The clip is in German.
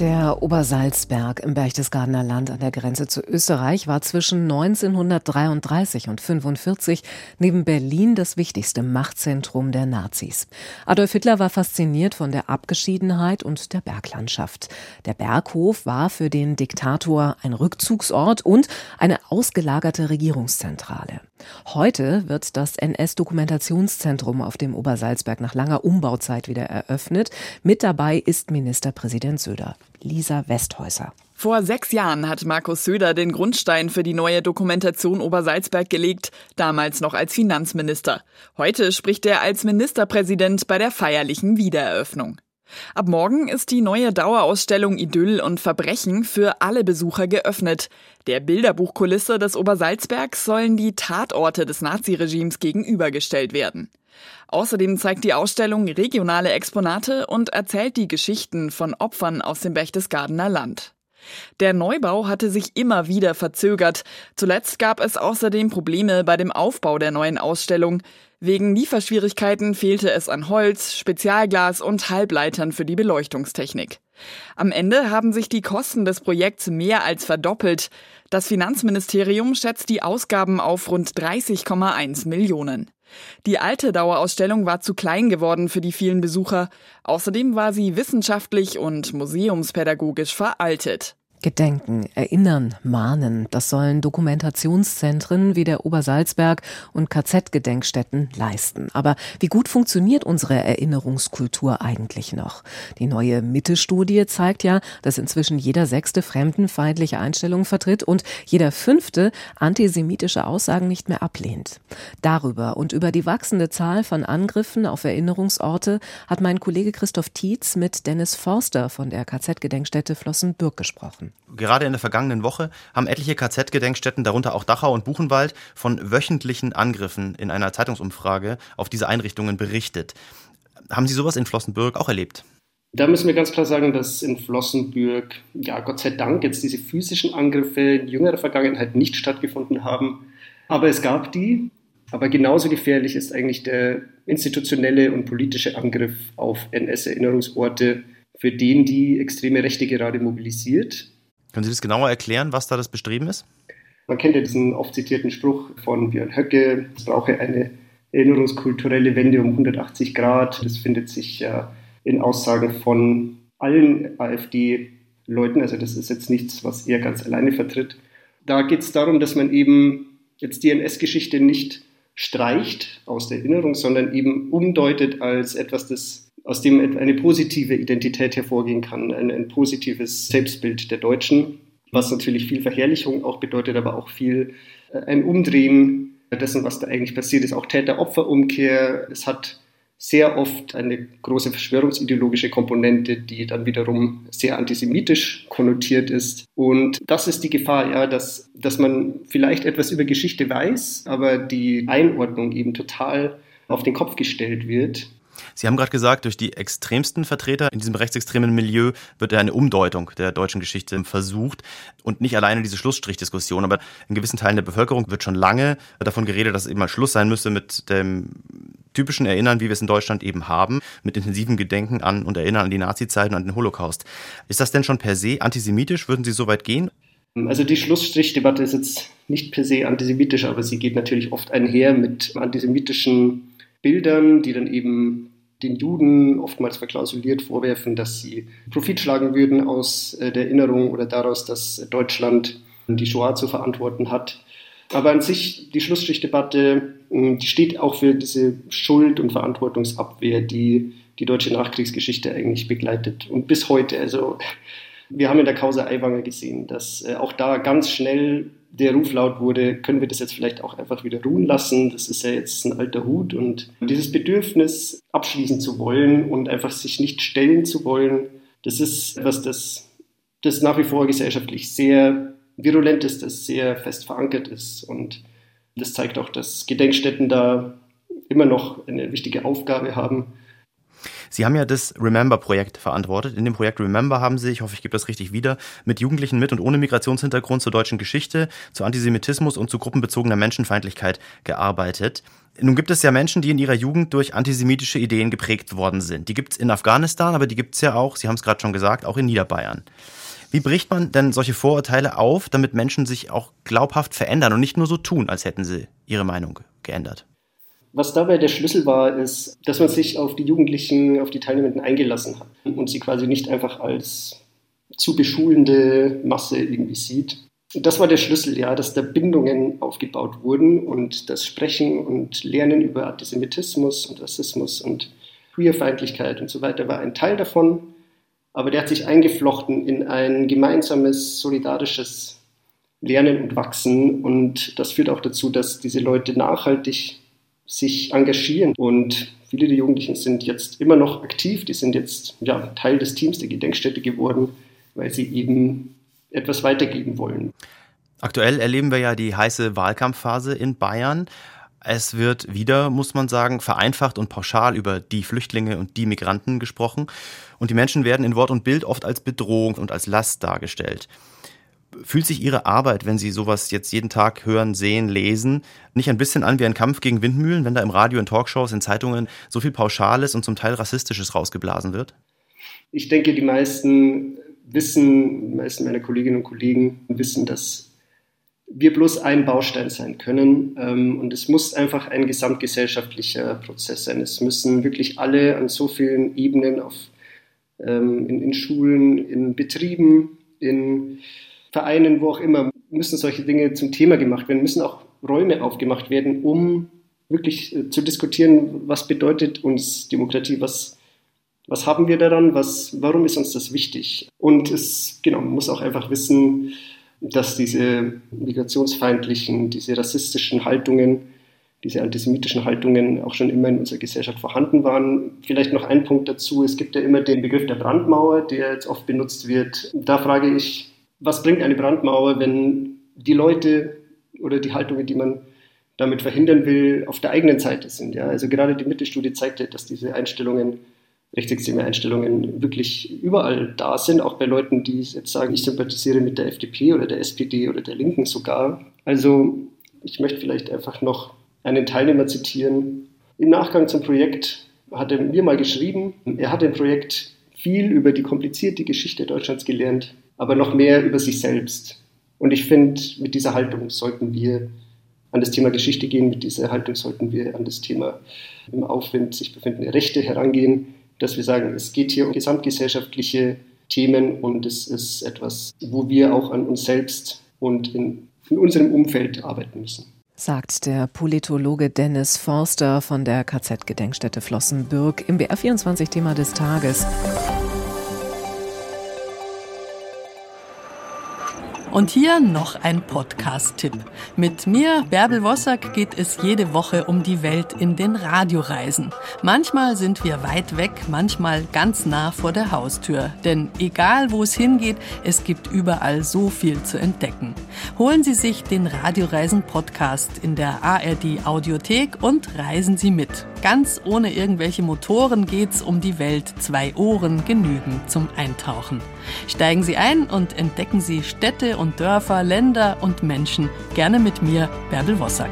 Der Obersalzberg im Berchtesgadener Land an der Grenze zu Österreich war zwischen 1933 und 1945 neben Berlin das wichtigste Machtzentrum der Nazis. Adolf Hitler war fasziniert von der Abgeschiedenheit und der Berglandschaft. Der Berghof war für den Diktator ein Rückzugsort und eine ausgelagerte Regierungszentrale. Heute wird das NS-Dokumentationszentrum auf dem Obersalzberg nach langer Umbauzeit wieder eröffnet. Mit dabei ist Ministerpräsident Söder. Lisa Westhäuser. Vor sechs Jahren hat Markus Söder den Grundstein für die neue Dokumentation Obersalzberg gelegt, damals noch als Finanzminister. Heute spricht er als Ministerpräsident bei der feierlichen Wiedereröffnung. Ab morgen ist die neue Dauerausstellung Idyll und Verbrechen für alle Besucher geöffnet. Der Bilderbuchkulisse des Obersalzbergs sollen die Tatorte des Naziregimes gegenübergestellt werden. Außerdem zeigt die Ausstellung regionale Exponate und erzählt die Geschichten von Opfern aus dem Berchtesgadener Land. Der Neubau hatte sich immer wieder verzögert. Zuletzt gab es außerdem Probleme bei dem Aufbau der neuen Ausstellung. Wegen Lieferschwierigkeiten fehlte es an Holz, Spezialglas und Halbleitern für die Beleuchtungstechnik. Am Ende haben sich die Kosten des Projekts mehr als verdoppelt. Das Finanzministerium schätzt die Ausgaben auf rund 30,1 Millionen. Die alte Dauerausstellung war zu klein geworden für die vielen Besucher. Außerdem war sie wissenschaftlich und museumspädagogisch veraltet. Gedenken, erinnern, mahnen, das sollen Dokumentationszentren wie der Obersalzberg und KZ-Gedenkstätten leisten. Aber wie gut funktioniert unsere Erinnerungskultur eigentlich noch? Die neue Mitte-Studie zeigt ja, dass inzwischen jeder sechste fremdenfeindliche Einstellungen vertritt und jeder fünfte antisemitische Aussagen nicht mehr ablehnt. Darüber und über die wachsende Zahl von Angriffen auf Erinnerungsorte hat mein Kollege Christoph Tietz mit Dennis Forster von der KZ-Gedenkstätte Flossenbürg gesprochen. Gerade in der vergangenen Woche haben etliche KZ-Gedenkstätten, darunter auch Dachau und Buchenwald, von wöchentlichen Angriffen in einer Zeitungsumfrage auf diese Einrichtungen berichtet. Haben Sie sowas in Flossenbürg auch erlebt? Da müssen wir ganz klar sagen, dass in Flossenbürg, ja, Gott sei Dank jetzt diese physischen Angriffe in jüngerer Vergangenheit nicht stattgefunden haben. Aber es gab die. Aber genauso gefährlich ist eigentlich der institutionelle und politische Angriff auf NS-Erinnerungsorte, für den die extreme Rechte gerade mobilisiert. Können Sie das genauer erklären, was da das Bestreben ist? Man kennt ja diesen oft zitierten Spruch von Björn Höcke, es brauche eine erinnerungskulturelle Wende um 180 Grad. Das findet sich ja in Aussagen von allen AfD-Leuten. Also das ist jetzt nichts, was er ganz alleine vertritt. Da geht es darum, dass man eben jetzt die NS-Geschichte nicht streicht aus der Erinnerung, sondern eben umdeutet als etwas, das aus dem eine positive Identität hervorgehen kann, ein, ein positives Selbstbild der Deutschen, was natürlich viel Verherrlichung auch bedeutet, aber auch viel äh, ein Umdrehen dessen, was da eigentlich passiert ist, auch Täter-Opfer-Umkehr. Es hat sehr oft eine große verschwörungsideologische Komponente, die dann wiederum sehr antisemitisch konnotiert ist. Und das ist die Gefahr, ja, dass, dass man vielleicht etwas über Geschichte weiß, aber die Einordnung eben total auf den Kopf gestellt wird. Sie haben gerade gesagt, durch die extremsten Vertreter in diesem rechtsextremen Milieu wird eine Umdeutung der deutschen Geschichte versucht und nicht alleine diese Schlussstrichdiskussion, aber in gewissen Teilen der Bevölkerung wird schon lange davon geredet, dass es eben mal Schluss sein müsse mit dem typischen Erinnern, wie wir es in Deutschland eben haben, mit intensivem Gedenken an und Erinnern an die Nazi-Zeiten und an den Holocaust. Ist das denn schon per se antisemitisch? Würden Sie so weit gehen? Also die Schlussstrichdebatte ist jetzt nicht per se antisemitisch, aber sie geht natürlich oft einher mit antisemitischen Bildern, die dann eben den Juden oftmals verklausuliert vorwerfen, dass sie Profit schlagen würden aus äh, der Erinnerung oder daraus, dass Deutschland die Shoah zu verantworten hat. Aber an sich, die Schlussstrichdebatte, hm, die steht auch für diese Schuld- und Verantwortungsabwehr, die die deutsche Nachkriegsgeschichte eigentlich begleitet. Und bis heute, also wir haben in der Causa Aiwanger gesehen, dass äh, auch da ganz schnell der Ruf laut wurde, können wir das jetzt vielleicht auch einfach wieder ruhen lassen? Das ist ja jetzt ein alter Hut. Und dieses Bedürfnis, abschließen zu wollen und einfach sich nicht stellen zu wollen, das ist etwas, das, das nach wie vor gesellschaftlich sehr virulent ist, das sehr fest verankert ist. Und das zeigt auch, dass Gedenkstätten da immer noch eine wichtige Aufgabe haben Sie haben ja das Remember-Projekt verantwortet. In dem Projekt Remember haben Sie, ich hoffe, ich gebe das richtig wieder, mit Jugendlichen mit und ohne Migrationshintergrund zur deutschen Geschichte, zu Antisemitismus und zu gruppenbezogener Menschenfeindlichkeit gearbeitet. Nun gibt es ja Menschen, die in ihrer Jugend durch antisemitische Ideen geprägt worden sind. Die gibt es in Afghanistan, aber die gibt es ja auch, Sie haben es gerade schon gesagt, auch in Niederbayern. Wie bricht man denn solche Vorurteile auf, damit Menschen sich auch glaubhaft verändern und nicht nur so tun, als hätten sie ihre Meinung geändert? Was dabei der Schlüssel war, ist, dass man sich auf die Jugendlichen, auf die Teilnehmenden eingelassen hat und sie quasi nicht einfach als zu beschulende Masse irgendwie sieht. Das war der Schlüssel, ja, dass da Bindungen aufgebaut wurden und das Sprechen und Lernen über Antisemitismus und Rassismus und Queerfeindlichkeit und so weiter war ein Teil davon aber der hat sich eingeflochten in ein gemeinsames, solidarisches Lernen und Wachsen. Und das führt auch dazu, dass diese Leute nachhaltig sich engagieren. Und viele der Jugendlichen sind jetzt immer noch aktiv. Die sind jetzt ja, Teil des Teams der Gedenkstätte geworden, weil sie eben etwas weitergeben wollen. Aktuell erleben wir ja die heiße Wahlkampfphase in Bayern. Es wird wieder, muss man sagen, vereinfacht und pauschal über die Flüchtlinge und die Migranten gesprochen. Und die Menschen werden in Wort und Bild oft als Bedrohung und als Last dargestellt. Fühlt sich Ihre Arbeit, wenn Sie sowas jetzt jeden Tag hören, sehen, lesen, nicht ein bisschen an wie ein Kampf gegen Windmühlen, wenn da im Radio, in Talkshows, in Zeitungen so viel Pauschales und zum Teil Rassistisches rausgeblasen wird? Ich denke, die meisten wissen, die meisten meiner Kolleginnen und Kollegen wissen, dass wir bloß ein Baustein sein können. Ähm, und es muss einfach ein gesamtgesellschaftlicher Prozess sein. Es müssen wirklich alle an so vielen Ebenen auf, ähm, in, in Schulen, in Betrieben, in Vereinen, wo auch immer, müssen solche Dinge zum Thema gemacht werden, müssen auch Räume aufgemacht werden, um wirklich äh, zu diskutieren, was bedeutet uns Demokratie, was, was haben wir daran, was, warum ist uns das wichtig. Und es genau, man muss auch einfach wissen, dass diese migrationsfeindlichen, diese rassistischen Haltungen, diese antisemitischen Haltungen auch schon immer in unserer Gesellschaft vorhanden waren. Vielleicht noch ein Punkt dazu. Es gibt ja immer den Begriff der Brandmauer, der jetzt oft benutzt wird. Da frage ich, was bringt eine Brandmauer, wenn die Leute oder die Haltungen, die man damit verhindern will, auf der eigenen Seite sind? Ja? Also gerade die Mittelstudie zeigte, dass diese Einstellungen rechtsextreme Einstellungen wirklich überall da sind, auch bei Leuten, die jetzt sagen, ich sympathisiere mit der FDP oder der SPD oder der Linken sogar. Also ich möchte vielleicht einfach noch einen Teilnehmer zitieren. Im Nachgang zum Projekt hat er mir mal geschrieben, er hat im Projekt viel über die komplizierte Geschichte Deutschlands gelernt, aber noch mehr über sich selbst. Und ich finde, mit dieser Haltung sollten wir an das Thema Geschichte gehen, mit dieser Haltung sollten wir an das Thema im Aufwind sich befindende Rechte herangehen dass wir sagen, es geht hier um gesamtgesellschaftliche Themen und es ist etwas, wo wir auch an uns selbst und in, in unserem Umfeld arbeiten müssen. Sagt der Politologe Dennis Forster von der KZ-Gedenkstätte Flossenbürg im BR24-Thema des Tages. Und hier noch ein Podcast-Tipp. Mit mir, Bärbel Wossack, geht es jede Woche um die Welt in den Radioreisen. Manchmal sind wir weit weg, manchmal ganz nah vor der Haustür. Denn egal wo es hingeht, es gibt überall so viel zu entdecken. Holen Sie sich den Radioreisen-Podcast in der ARD Audiothek und reisen Sie mit. Ganz ohne irgendwelche Motoren geht's um die Welt. Zwei Ohren genügen zum Eintauchen. Steigen Sie ein und entdecken Sie Städte und Dörfer, Länder und Menschen. Gerne mit mir, Bärbel Wossack.